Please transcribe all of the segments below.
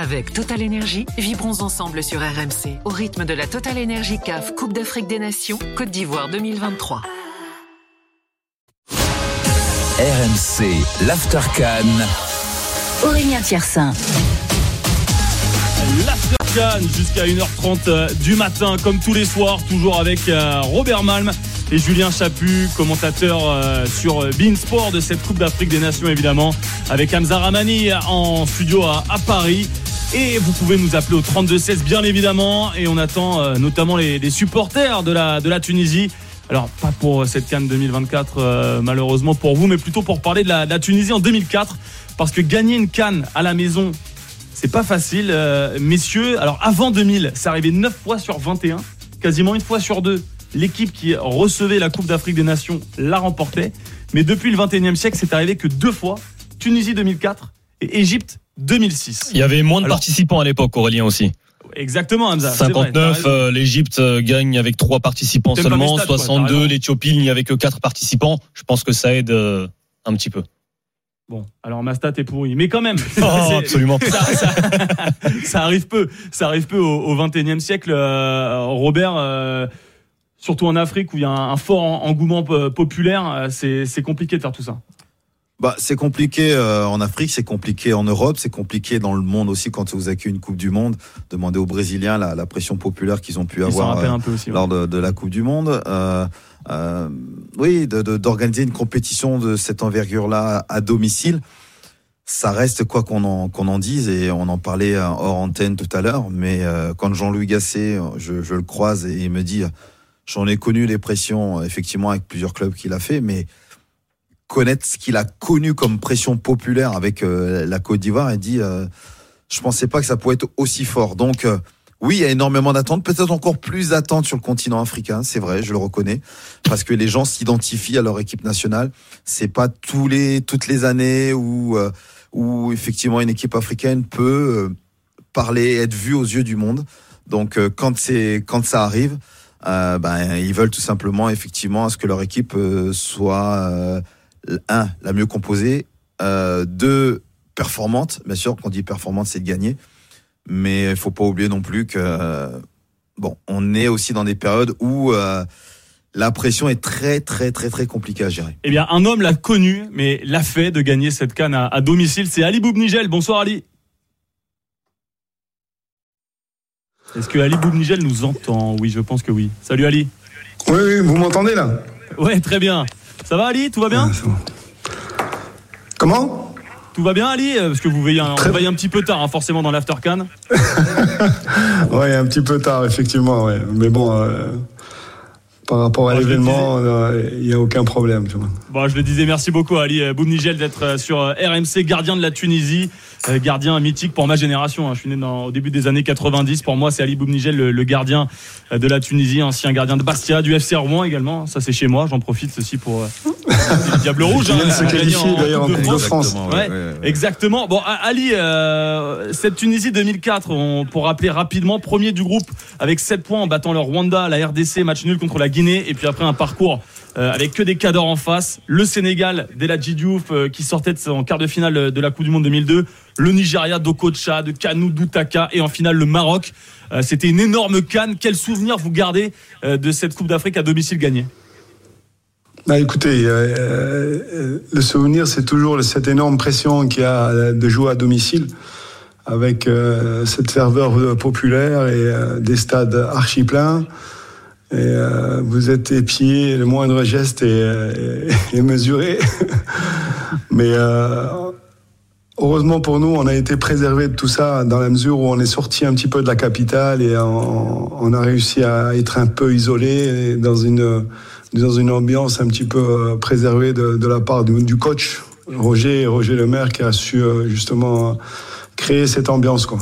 Avec Total Energy, vibrons ensemble sur RMC au rythme de la Total Energy CAF Coupe d'Afrique des Nations Côte d'Ivoire 2023. RMC, l'Aftercan. Aurélien Tiersin. L'Aftercan jusqu'à 1h30 du matin, comme tous les soirs, toujours avec euh, Robert Malm et Julien Chaput, commentateur euh, sur Beansport de cette Coupe d'Afrique des Nations, évidemment, avec Hamza Ramani en studio à, à Paris. Et vous pouvez nous appeler au 32-16, bien évidemment. Et on attend euh, notamment les, supporters de la, de la Tunisie. Alors, pas pour cette Cannes 2024, euh, malheureusement pour vous, mais plutôt pour parler de la, de la, Tunisie en 2004. Parce que gagner une Cannes à la maison, c'est pas facile. Euh, messieurs, alors avant 2000, ça arrivait 9 fois sur 21, quasiment une fois sur deux. L'équipe qui recevait la Coupe d'Afrique des Nations la remportait. Mais depuis le 21e siècle, c'est arrivé que deux fois. Tunisie 2004 et Égypte 2006. Il y avait moins de Alors, participants à l'époque, Aurélien aussi. Exactement, Hamza. 59, euh, l'Égypte gagne avec trois participants seulement. Stade, 62, l'Éthiopie, il n'y avait que quatre participants. Je pense que ça aide euh, un petit peu. Bon, alors ma stat est pourrie, mais quand même. Oh, absolument. Ça, ça, ça, arrive peu. Ça arrive peu au, 21e siècle, euh, Robert. Euh, surtout en Afrique où il y a un, un fort engouement populaire, c'est compliqué de faire tout ça. Bah, c'est compliqué euh, en Afrique, c'est compliqué en Europe, c'est compliqué dans le monde aussi quand vous accueillez une Coupe du Monde. Demandez aux Brésiliens la, la pression populaire qu'ils ont pu Ils avoir euh, aussi, lors de, de, la Coupe du Monde. Euh, euh oui, d'organiser une compétition de cette envergure-là à domicile, ça reste quoi qu'on en, qu'on en dise, et on en parlait hors antenne tout à l'heure, mais euh, quand Jean-Louis Gasset, je, je, le croise et il me dit, j'en ai connu les pressions, effectivement, avec plusieurs clubs qu'il a fait, mais connaître ce qu'il a connu comme pression populaire avec euh, la Côte d'Ivoire et dit euh, je pensais pas que ça pouvait être aussi fort. Donc euh, oui, il y a énormément d'attentes, peut-être encore plus d'attentes sur le continent africain, c'est vrai, je le reconnais, parce que les gens s'identifient à leur équipe nationale. C'est pas tous les toutes les années où où effectivement une équipe africaine peut parler, être vue aux yeux du monde. Donc quand c'est quand ça arrive, ben ils veulent tout simplement effectivement à ce que leur équipe soit un, la mieux composée, euh, deux, performante. Bien sûr, quand on dit performante, c'est de gagner. Mais il faut pas oublier non plus que, euh, bon, on est aussi dans des périodes où euh, la pression est très, très, très, très compliquée à gérer. Eh bien, un homme l'a connu, mais l'a fait de gagner cette canne à, à domicile. C'est Ali Boubnigel. Bonsoir, Ali. Est-ce que Ali Boubnigel nous entend? Oui, je pense que oui. Salut, Ali. Oui, oui, vous m'entendez là? Ouais, très bien. Ça va Ali Tout va bien bon. Comment? Tout va bien Ali Parce que vous veillez un, Très... un petit peu tard, hein, forcément, dans l'aftercan. ouais, un petit peu tard, effectivement. Ouais. Mais bon, euh, par rapport à bon, l'événement, il n'y a aucun problème. Bon, je le disais, merci beaucoup Ali Boumnigel d'être sur RMC, gardien de la Tunisie. Gardien mythique pour ma génération. Hein. Je suis né dans, au début des années 90. Pour moi, c'est Ali Boumnigel, le, le, gardien de la Tunisie, ancien gardien de Bastia, du FC Rouen également. Ça, c'est chez moi. J'en profite ceci pour le Diable Rouge. Hein, se qualifier d'ailleurs en Coupe de France. Ouais, ouais, ouais, exactement. Bon, Ali, euh, cette Tunisie 2004, on, pour rappeler rapidement, premier du groupe avec 7 points en battant le Rwanda, la RDC, match nul contre la Guinée, et puis après un parcours euh, avec que des cadors en face. Le Sénégal, Deladji Diouf, euh, qui sortait de, en quart de finale de la Coupe du Monde 2002. Le Nigeria, d'Okocha, de Kanou, Doutaka, et en finale le Maroc. Euh, C'était une énorme canne. Quel souvenir vous gardez euh, de cette Coupe d'Afrique à domicile gagnée? Bah, écoutez, euh, le souvenir, c'est toujours cette énorme pression qu'il y a de jouer à domicile, avec euh, cette ferveur populaire et euh, des stades archi pleins. Euh, vous êtes épié, le moindre geste est, mesuré. Mais euh, heureusement pour nous, on a été préservé de tout ça dans la mesure où on est sorti un petit peu de la capitale et on, on a réussi à être un peu isolé dans une dans une ambiance un petit peu préservée de, la part du, coach Roger Roger Lemaire qui a su justement créer cette ambiance quoi.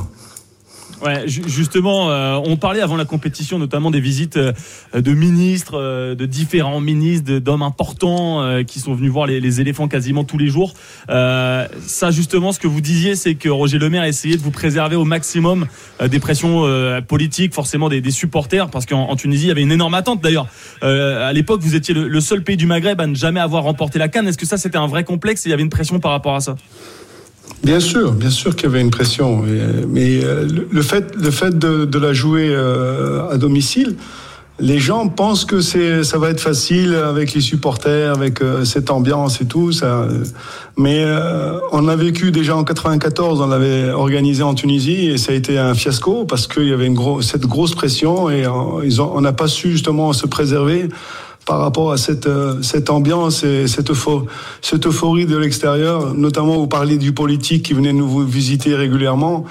Ouais, justement, euh, on parlait avant la compétition notamment des visites euh, de ministres, euh, de différents ministres, d'hommes importants euh, qui sont venus voir les, les, éléphants quasiment tous les jours. Ça, justement, ce que vous disiez, c'est que Roger Lemaire a essayé de vous préserver au maximum des pressions politiques, forcément des, des supporters, parce qu'en Tunisie, il y avait une énorme attente. D'ailleurs, à l'époque, vous étiez le, le, seul pays du Maghreb à ne jamais avoir remporté la Cannes. Est-ce que ça, c'était un vrai complexe et il y avait une pression par rapport à ça? Bien sûr, bien sûr qu'il y avait une pression, mais le fait, le fait de, la jouer à domicile, les gens pensent que c'est ça va être facile avec les supporters, avec euh, cette ambiance et tout ça. Mais euh, on a vécu déjà en 94, on l'avait organisé en Tunisie et ça a été un fiasco parce qu'il y avait une grosse cette grosse pression et euh, on n'a pas su justement se préserver par rapport à cette cette ambiance et cette euphorie, cette euphorie de l'extérieur, notamment vous parlez du politique qui venait nous visiter régulièrement.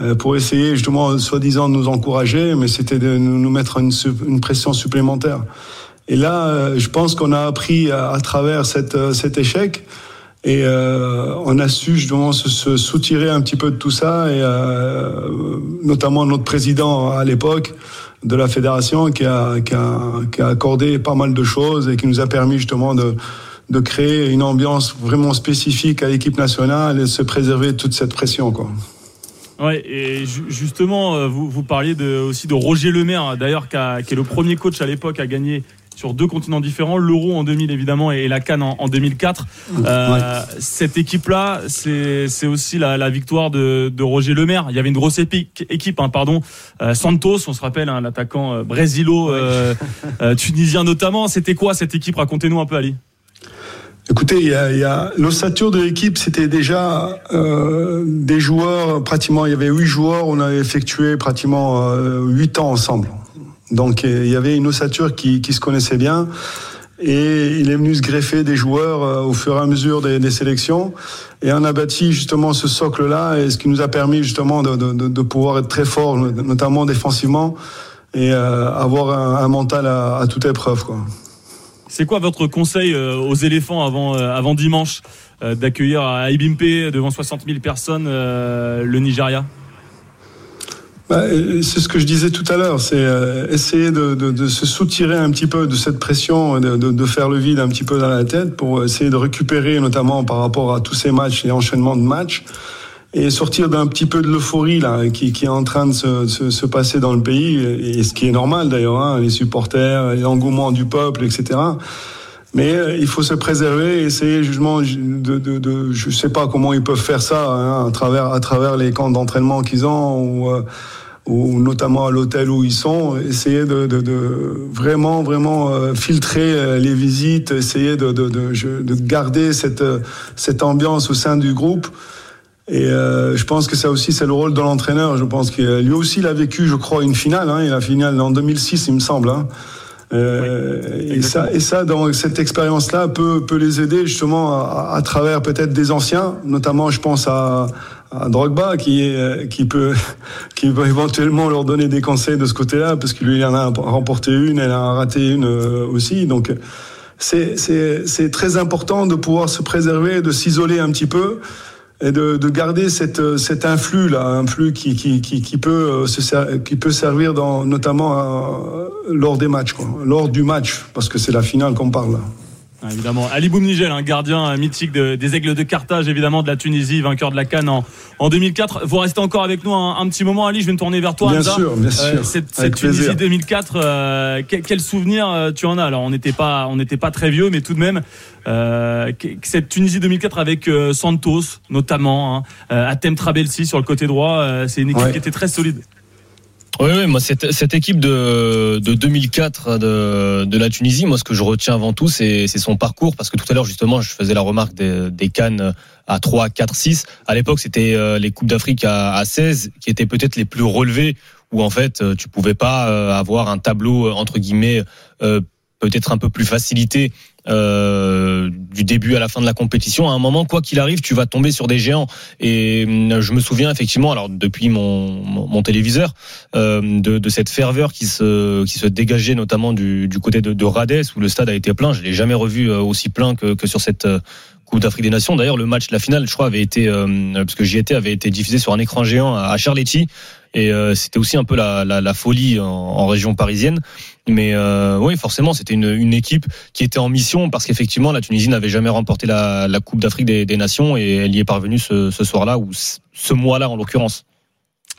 Euh, pour essayer justement, soi-disant, de nous encourager, mais c'était de nous mettre une, une, pression supplémentaire. Et là, euh, je pense qu'on a appris à, travers cette, euh, cet échec. Et euh, on a su justement se, se, soutirer un petit peu de tout ça, et euh, notamment notre président à l'époque de la fédération qui a, qui, a, accordé pas mal de choses et qui nous a permis justement de, de créer une ambiance vraiment spécifique à l'équipe nationale et de se préserver toute cette pression. Quoi. Ouais, et justement, euh, vous, vous parliez aussi de Roger Lemaire, hein, d'ailleurs, qui, est le premier coach à l'époque à gagner sur deux continents différents, l'Euro en 2000 évidemment et la Cannes en, 2004. Euh, cette équipe-là, c'est aussi la, la victoire de, de, Roger Lemaire. Il y avait une grosse épique, équipe, hein, pardon. Euh, Santos, on se rappelle, hein, l'attaquant euh, brésilo, tunisien notamment. C'était quoi cette équipe? Racontez-nous un peu, Ali. Écoutez, il y a, y a l'ossature de l'équipe, c'était déjà euh, des joueurs, pratiquement, il y avait huit joueurs, on avait effectué pratiquement euh, huit ans ensemble. Donc il y avait une ossature qui, se connaissait bien. Et il est venu se greffer des joueurs euh, au fur et à mesure des, sélections. Et on a bâti justement ce socle-là, et ce qui nous a permis justement de, pouvoir être très fort, notamment défensivement, et euh, avoir un, mental à, toute épreuve. C'est quoi votre conseil euh, aux éléphants avant, euh, avant dimanche euh, d'accueillir à Ibimpe devant 60 000 personnes le Nigeria? Bah, c'est ce que je disais tout à l'heure, c'est essayer de, de, se soutirer un petit peu de cette pression, de, de, faire le vide un petit peu dans la tête pour essayer de récupérer, notamment par rapport à tous ces matchs et enchaînements de matchs, et sortir d'un petit peu de l'euphorie là qui, qui, est en train de se, se, se, passer dans le pays et ce qui est normal d'ailleurs hein, les supporters l'engouement du peuple etc mais euh, il faut se préserver essayer justement de, de, de, je sais pas comment ils peuvent faire ça hein, à travers à travers les camps d'entraînement qu'ils ont ou, euh, ou notamment à l'hôtel où ils sont, essayer de, de, de vraiment vraiment euh, filtrer les visites, essayer de, de, garder cette cette ambiance au sein du groupe et euh, je pense que ça aussi, c'est le rôle de l'entraîneur. Je pense que lui aussi, il a vécu, je crois, une finale. Hein, il a finale en 2006, il me semble. Hein. Euh, et, ça, et ça, dans cette expérience-là, peut, peut les aider justement à, à travers peut-être des anciens, notamment, je pense à, à Drogba, qui, est, qui peut, qui peut éventuellement leur donner des conseils de ce côté-là, parce que lui, il en a remporté une, elle a raté une euh, aussi. Donc, c'est très important de pouvoir se préserver, de s'isoler un petit peu et de, de, garder cette, cet influx là, un flux qui, qui, qui, qui peut euh, se qui peut servir dans, notamment euh, lors des matchs, quoi, lors du match, parce que c'est la finale qu'on parle. Là. Ah, évidemment. Ali Boumnigel, un gardien mythique des Aigles de Carthage, évidemment, de la Tunisie, vainqueur de la Cannes en, en 2004. Vous restez encore avec nous un, petit moment, Ali. Je vais me tourner vers toi. Bien sûr, bien sûr. Euh, cette, Tunisie 2004, euh, quel, souvenir euh, tu en as? Alors, on n'était pas, on n'était pas très vieux, mais tout de même, cette Tunisie 2004 avec Santos, notamment, hein, Atem Trabelsi sur le côté droit, c'est une équipe qui était très solide. Oui, oui, moi cette, cette équipe de, de 2004 de, de la Tunisie, moi ce que je retiens avant tout, c'est son parcours, parce que tout à l'heure justement, je faisais la remarque des, des Cannes à 3, 4, 6. À l'époque, c'était euh, les Coupes d'Afrique à, à 16 qui étaient peut-être les plus relevées, où en fait tu pouvais pas euh, avoir un tableau entre guillemets peut-être un peu plus facilité euh, du début à la fin de la compétition. À un moment, quoi qu'il arrive, tu vas tomber sur des géants. Et euh, je me souviens effectivement, alors depuis mon, mon, téléviseur, euh, de, de, cette ferveur qui se, qui se dégageait notamment du, du côté de, de Rades, où le stade a été plein. Je l'ai jamais revu euh, aussi plein que, que sur cette euh, Coupe d'Afrique des Nations. D'ailleurs, le match, la finale, je crois, avait été, parce que j'y étais, avait été diffusé sur un écran géant à Charletti. Et c'était aussi un peu la, la, la folie en, en région parisienne. Mais euh, oui, forcément, c'était une, une, équipe qui était en mission parce qu'effectivement, la Tunisie n'avait jamais remporté la, la Coupe d'Afrique des, des, Nations et elle y est parvenue ce, ce soir-là ou ce mois-là en l'occurrence.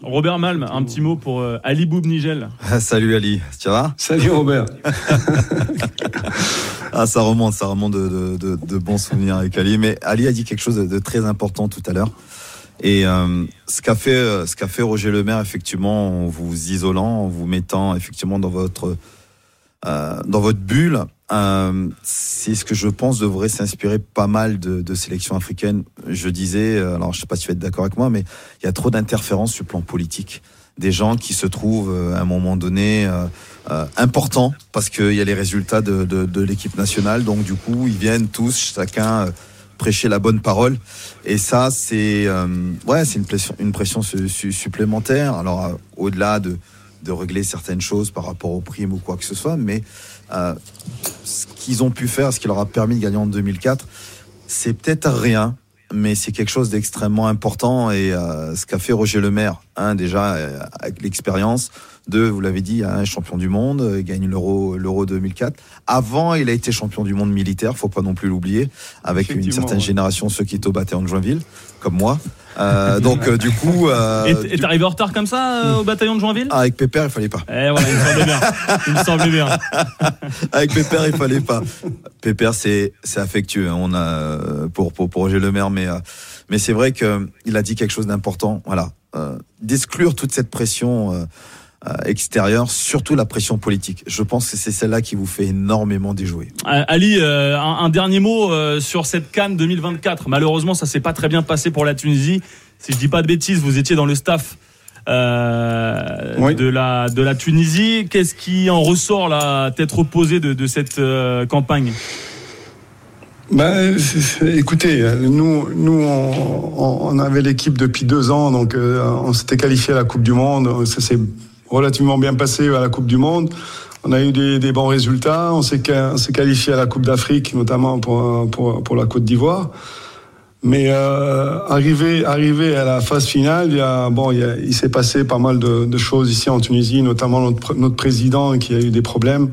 Robert Malm, un petit mot pour euh, Ali Boub Nigel. salut Ali, tu vas Salut Robert. Ah, ça remonte, ça remonte de, de, de, de bons souvenirs avec Ali. Mais Ali a dit quelque chose de, très important tout à l'heure. Et euh, ce qu'a fait, euh, ce qu'a fait Roger Lemaire, effectivement, en vous isolant, en vous mettant effectivement dans votre euh, dans votre bulle, euh, c'est ce que je pense devrait s'inspirer pas mal de, de sélections africaines. Je disais, euh, alors je sais pas si tu vas être d'accord avec moi, mais il y a trop d'interférences sur le plan politique. Des gens qui se trouvent euh, à un moment donné euh, euh, importants parce qu'il y a les résultats de, l'équipe nationale. Donc du coup, ils viennent tous, chacun euh, prêcher la bonne parole. Et ça, c'est ouais, c'est une pression, supplémentaire. Alors au-delà de de régler certaines choses par rapport aux primes ou quoi que ce soit, mais ce qu'ils ont pu faire, ce qui leur a permis de gagner en 2004, c'est peut-être rien, mais c'est quelque chose d'extrêmement important. Et euh, ce qu'a fait Roger Lemaire, un déjà euh, avec l'expérience, deux, vous l'avez dit, un champion du monde, euh, il gagne l'euro l'euro 2004. Avant, il a été champion du monde militaire, faut pas non plus l'oublier, avec une certaine ouais. génération ceux qui étaient au bataillon de Joinville, comme moi. Euh, donc euh, du coup, euh, Et t'es arrivé en retard comme ça euh, au bataillon de Joinville? Ah, avec Pépère, il fallait pas. Eh voilà, il me semblait bien. Il me semblait bien. Avec Pépère, il fallait pas. Pépère, c'est c'est affectueux. hein. On a euh, pour pour, pour Roger Lemaire, mais euh, mais c'est vrai que il a dit quelque chose d'important. Voilà, euh, d'exclure toute cette pression euh, euh, extérieure, surtout la pression politique. Je pense que c'est celle-là qui vous fait énormément déjouer. Euh, Ali, euh, un, un dernier mot euh, sur cette Cannes 2024. Malheureusement, ça s'est pas très bien passé pour la Tunisie. Si je dis pas de bêtises, vous étiez dans le staff euh, Oui. de la de la Tunisie. Qu'est-ce qui en ressort là, tête reposée de, de cette euh, campagne? Ben, écoutez, nous, nous, on, on- on avait l'équipe depuis deux ans, donc euh, on s'était qualifié à la Coupe du Monde. Ça s'est relativement bien passé à la Coupe du Monde. On a eu des, bons résultats. On s'est qualifié à la Coupe d'Afrique, notamment pour, pour, la Côte d'Ivoire. Mais euh, arrivé, arrivé à la phase finale, il, bon, il, s'est passé pas mal de, choses ici en Tunisie, notamment notre, notre président qui a eu des problèmes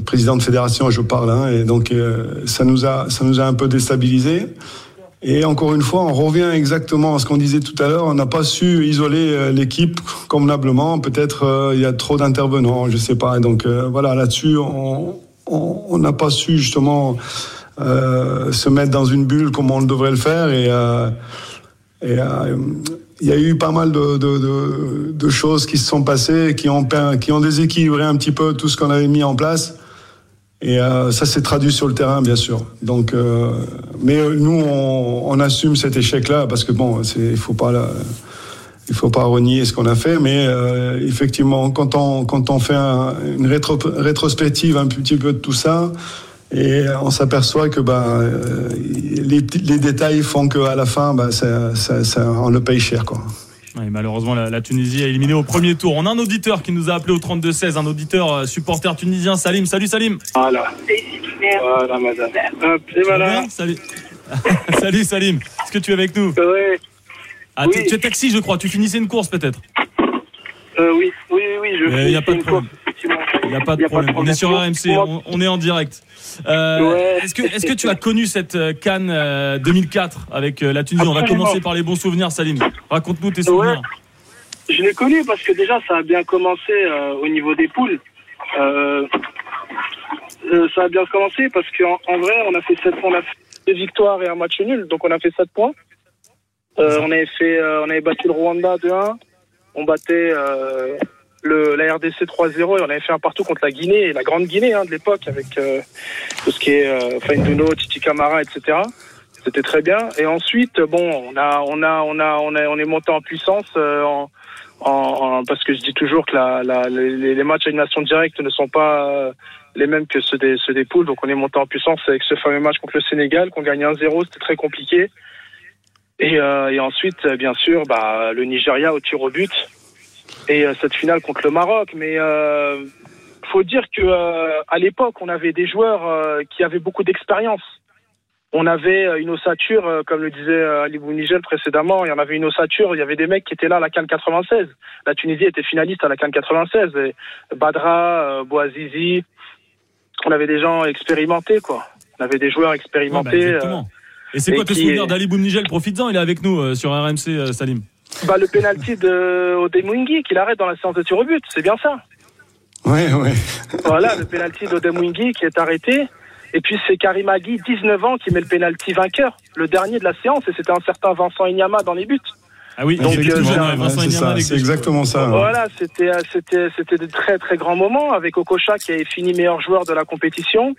président de fédération, je parle, hein, et donc euh, ça nous a ça nous a un peu déstabilisé. Et encore une fois, on revient exactement à ce qu'on disait tout à l'heure. On n'a pas su isoler euh, l'équipe convenablement. Peut-être euh, il y a trop d'intervenants, je sais pas. Donc euh, voilà, là-dessus, on n'a pas su justement se mettre dans une bulle comme on devrait le faire. Et, il y a eu pas mal de, de, choses qui se sont passées, qui ont, qui ont déséquilibré un petit peu tout ce qu'on avait mis en place. Et euh, ça s'est traduit sur le terrain, bien sûr. Donc, euh, mais euh, nous, on, assume cet échec-là parce que bon, il faut pas, il faut pas renier ce qu'on a fait. Mais effectivement, quand on quand on fait un- une rétro, rétrospective un petit peu de tout ça, et on s'aperçoit que bah, les, détails font qu'à la fin, bah, ça, ça- on le paye cher, quoi. Malheureusement, la, la Tunisie a éliminé au premier tour. On a un auditeur qui nous a appelé au 32-16, un auditeur euh, supporter tunisien, Salim. Salut Salim. Voilà. Voilà, madame. Hop, et voilà. Salut. Salut Salim. Est-ce que tu es avec nous? Ah, Oui. tu, tu es taxi, je crois. Tu finissais une course peut-être. Euh, oui, oui, oui, je. Il n'y a pas de problème. On est sur RMC, on, on est en direct. Euh, Ouais. Est-ce que, est-ce que tu as connu cette euh, Cannes euh, 2004 avec la Tunisie? On va commencer par les bons souvenirs, Salim. Raconte-nous tes souvenirs. Je l'ai connu parce que déjà, ça a bien commencé euh, au niveau des poules. Ça a bien commencé parce qu'en en vrai, on a fait sept, on a fait deux victoires et un match nul, donc on a fait 7 points. On avait fait, on avait battu le Rwanda 2-1. On battait euh, le, la RDC 3-0 et on avait fait un partout contre la Guinée, la grande Guinée hein, de l'époque avec euh, tout ce qui est euh, Fainduno, Titi Camara, etc. C'était très bien. Et ensuite, bon, on a, on a, on a, on a, on est monté en puissance euh, en, en, parce que je dis toujours que la, la, les, les matchs à élimination directe ne sont pas euh, les mêmes que ceux des, ceux des poules. Donc on est monté en puissance avec ce fameux match contre le Sénégal qu'on gagne 1-0. C'était très compliqué. Et, euh, et ensuite, euh, bien sûr, bah, le Nigeria au tir au but et euh, cette finale contre le Maroc. Mais euh, faut dire que euh, à l'époque, on avait des joueurs euh, qui avaient beaucoup d'expérience. On avait une ossature, comme le disait Ali Bounigel précédemment, il y en avait une ossature, il y avait des mecs qui étaient là à la Cannes 96. La Tunisie était finaliste à la Cannes 96. Et Badra, Bouazizi, on avait des gens expérimentés, quoi. On avait des joueurs Ouais, bah, expérimentés. euh, exactement. Et c'est quoi tes souvenirs est- d'Ali Boumnigel? Profites-en, il est avec nous euh, sur RMC, euh, Salim. bah, le penalty de Odemwingi qu'il arrête dans la séance de tir au but, c'est bien ça. Ouais, ouais. Voilà, le penalty d'Odemwingi qui est arrêté. Et puis c'est Karim Agui, 19 ans, qui met le pénalty vainqueur, le dernier de la séance, et c'était un certain Vincent Inyama dans les buts. Ah oui, Donc, euh, ouais, c'est exactement ça. ouais. Voilà, c'était c'était c'était de très très grands moments avec Okocha qui avait fini meilleur joueur de la compétition.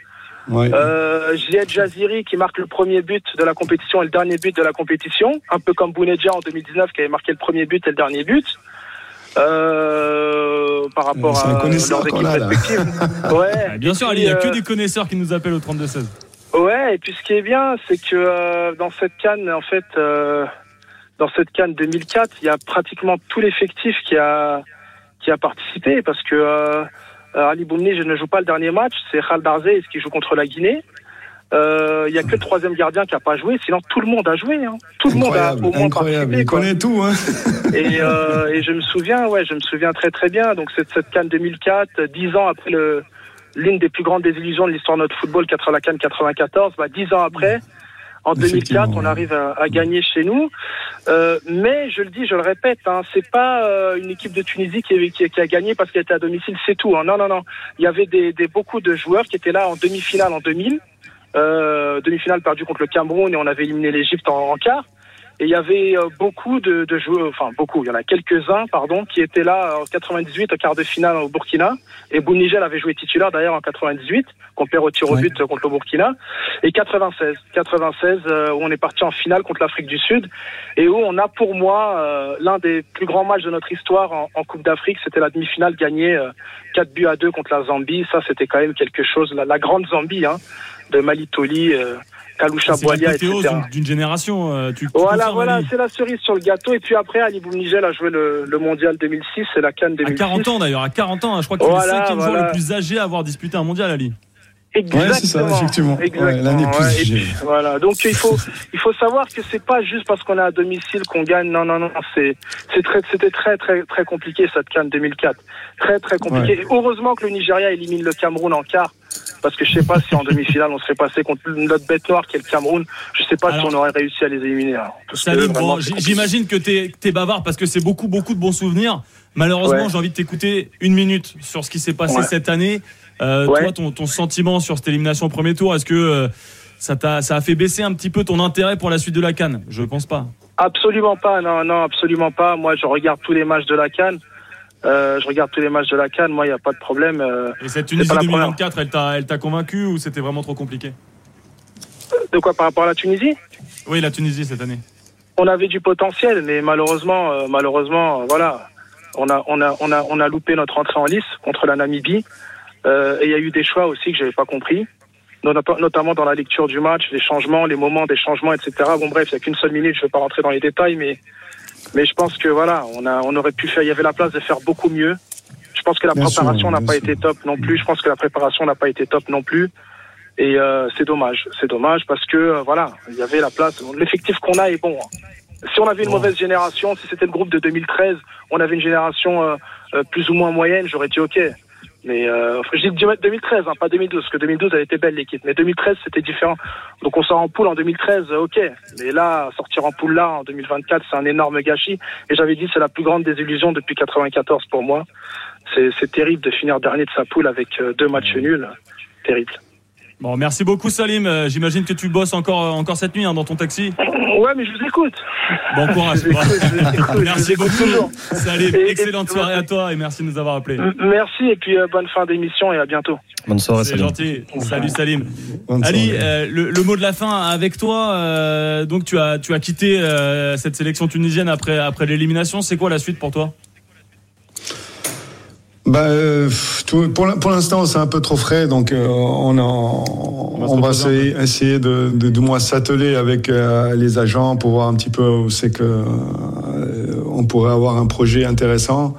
Ouais. Euh, Ziad Jaziri qui marque le premier but de la compétition et le dernier but de la compétition, un peu comme Bounedja en 2019 qui avait marqué le premier but et le dernier but. Euh, par rapport C'est un à leurs équipes là. respectives. Ouais. Bien sûr, il n'y a puis, que euh, des connaisseurs qui nous appellent au 32-16. Ouais, et puis ce qui est bien, c'est que euh, dans cette canne, en fait, euh, dans cette canne 2004, il y a pratiquement tout l'effectif qui a qui a participé parce que euh, euh, Ali Boumni, je ne joue pas le dernier match, c'est Khal Arzé qui joue contre la Guinée? Euh, Il y a que le troisième gardien qui a pas joué, sinon tout le monde a joué. Hein. Tout le monde a au moins incroyable. participé. Il quoi. connaît tout, hein. Et, euh, et je me souviens, ouais, je me souviens très très bien. Donc cette, cette Cannes 2004, dix ans après l'une des plus grandes désillusions de l'histoire de notre football, 80 la Cannes 94, bah, dix ans après, en 2004, Effectivement, on arrive à, à gagner chez nous. Euh, mais je le dis, je le répète, hein, c'est pas euh, une équipe de Tunisie qui, qui, qui a gagné parce qu'elle était à domicile, c'est tout. Hein. Non, non, non. Il y avait des, des beaucoup de joueurs qui étaient là en demi-finale en 2000. Euh, demi-finale perdue contre le Cameroun et on avait éliminé l'Égypte en, en quart. Et il y avait euh, beaucoup de, de joueurs, enfin beaucoup, il y en a quelques-uns, pardon, qui étaient là en 98 au quart de finale au Burkina. Et Bounigel avait joué titulaire d'ailleurs en 98, qu'on perd au tir au Ouais. but euh, contre le Burkina. Et 96, 96 euh, où on est parti en finale contre l'Afrique du Sud et où on a pour moi euh, l'un des plus grands matchs de notre histoire en, en Coupe d'Afrique. C'était la demi-finale gagnée euh, 4 buts à 2 contre la Zambie. Ça, c'était quand même quelque chose. La, la grande Zambie hein, de Malitoli, Kalusha C'est Boalia, etc. d'une- génération. euh, Tu, tu Voilà, voilà, c'est la cerise sur le gâteau. Et puis après, Ali Boumnigel a joué le, le mondial 2006 et la Cannes À 2006. 40 ans d'ailleurs, à 40 ans, hein, je crois que c'est Voilà, le cinquième joueur le plus âgé à avoir disputé un mondial, Ali. Exactement. Ouais, c'est ça, effectivement. Ouais, Exactement, ouais. Et puis, voilà. Donc il faut il faut savoir que c'est pas juste parce qu'on est à domicile qu'on gagne. Non non non, c'est c'est très c'était très très très compliqué cette CAN 2004. Très très compliqué. Et heureusement que le Nigeria élimine le Cameroun en quart parce que je sais pas si en demi-finale on serait passé contre notre bête noire qui est le Cameroun. Je sais pas Alors- si on aurait réussi à les éliminer. hein. Salim, bon, j'imagine que t'es es bavard parce que c'est beaucoup, beaucoup de bons souvenirs. Malheureusement, Ouais. j'ai envie de t'écouter une minute sur ce qui s'est passé Ouais. cette année. Euh, Ouais. Toi, ton, ton sentiment sur cette élimination au premier tour, est-ce que euh, ça, t'a- ça a fait baisser un petit peu ton intérêt pour la suite de la Cannes? Je pense pas. Absolument pas, non, non, absolument pas. Moi, je regarde tous les matchs de la Cannes. Euh, je regarde tous les matchs de la Cannes. Moi, il n'y a pas de problème. Euh, Et cette Tunisie pas la 2024, elle t'a elle t'a convaincu ou c'était vraiment trop compliqué? De quoi par rapport à la Tunisie? Oui, la Tunisie cette année. On avait du potentiel, mais malheureusement, euh, malheureusement, voilà, on a, on a, on a, on a loupé notre entrée en lice contre la Namibie. Euh, et il y a eu des choix aussi que j'avais pas compris, Not- notamment dans la lecture du match, les changements, les moments des changements, etc. Bon bref, il n'y a qu'une seule minute, je ne vais pas rentrer dans les détails, mais, mais je pense que voilà, on a, on aurait pu faire, il y avait la place de faire beaucoup mieux. Je pense que la Bien préparation n'a pas sûr. été top non plus. Je pense que la préparation n'a pas été top non plus. Et euh, c'est dommage, c'est dommage parce que euh, voilà, il y avait la place. L'effectif qu'on a est bon. hein. Si on avait une Bon. mauvaise génération, si c'était le groupe de 2013, on avait une génération euh, euh, plus ou moins moyenne, j'aurais dit ok. Mais euh, je dis 2013, hein, pas 2012, parce que 2012 elle était belle l'équipe. Mais 2013 c'était différent. Donc on sort en poule en 2013, euh, ok. Mais là, sortir en poule là en 2024, c'est un énorme gâchis. Et j'avais dit c'est la plus grande désillusion depuis 94 pour moi. C'est c'est terrible de finir dernier de sa poule avec euh, deux matchs nuls. Terrible. Bon, merci beaucoup Salim. Euh, J'imagine que tu bosses encore, euh, encore cette nuit hein, dans ton taxi. Ouais, mais je vous écoute. Bon courage. Je vous écoute, je vous écoute, je vous merci beaucoup. toujours. Salim, Et- et- excellente soirée à toi et merci de nous avoir appelés. Merci et puis euh, bonne fin d'émission et à bientôt. Bonne soirée, C'est Salim. gentil. Salut Salim. Bonne Ali, euh, le, le mot de la fin avec toi. euh, donc tu as tu as quitté euh, cette sélection tunisienne après après l'élimination. C'est quoi la suite pour toi? Bah, euh, tout- pour pour l'instant, c'est un peu trop frais, donc euh, on, en- on va essayer, essayer de, de, du moins s'atteler avec euh, les agents pour voir un petit peu où c'est que euh, on pourrait avoir un projet intéressant.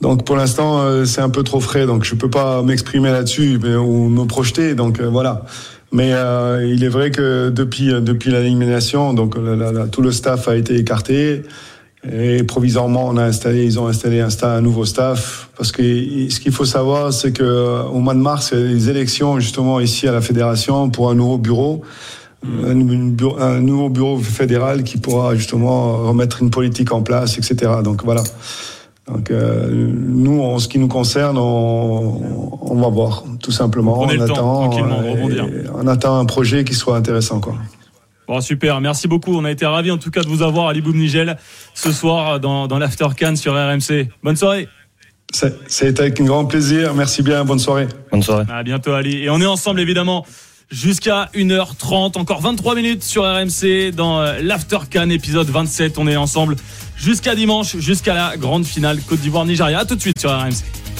Donc pour l'instant, euh, c'est un peu trop frais, donc je peux pas m'exprimer là-dessus ou me projeter. Donc euh, voilà. Mais euh, il est vrai que depuis depuis l'élimination, donc la- la- la- tout le staff a été écarté. Et provisoirement, on a installé, ils ont installé un, nouveau staff. Parce que ce qu'il faut savoir, c'est que euh, au mois de mars, il y a des élections justement ici à la fédération pour un nouveau bureau, un, nouveau bureau fédéral qui pourra justement remettre une politique en place, etc. Donc voilà. Donc euh, nous, en ce qui nous concerne, on, on va voir, tout simplement. On temps, attend, rebondir. et on attend un projet qui soit intéressant, quoi. Bon, super, merci beaucoup. On a été ravis en tout cas de vous avoir, Ali Boumnigel, ce soir dans, dans l'After Can sur RMC. Bonne soirée. C'est avec un grand plaisir. Merci bien. Bonne soirée. Bonne soirée. À bientôt, Ali. Et on est ensemble évidemment jusqu'à 1h30, encore 23 minutes sur RMC dans euh, l'After Can épisode 27. On est ensemble jusqu'à dimanche, jusqu'à la grande finale Côte d'Ivoire-Nigeria. À tout de suite sur RMC.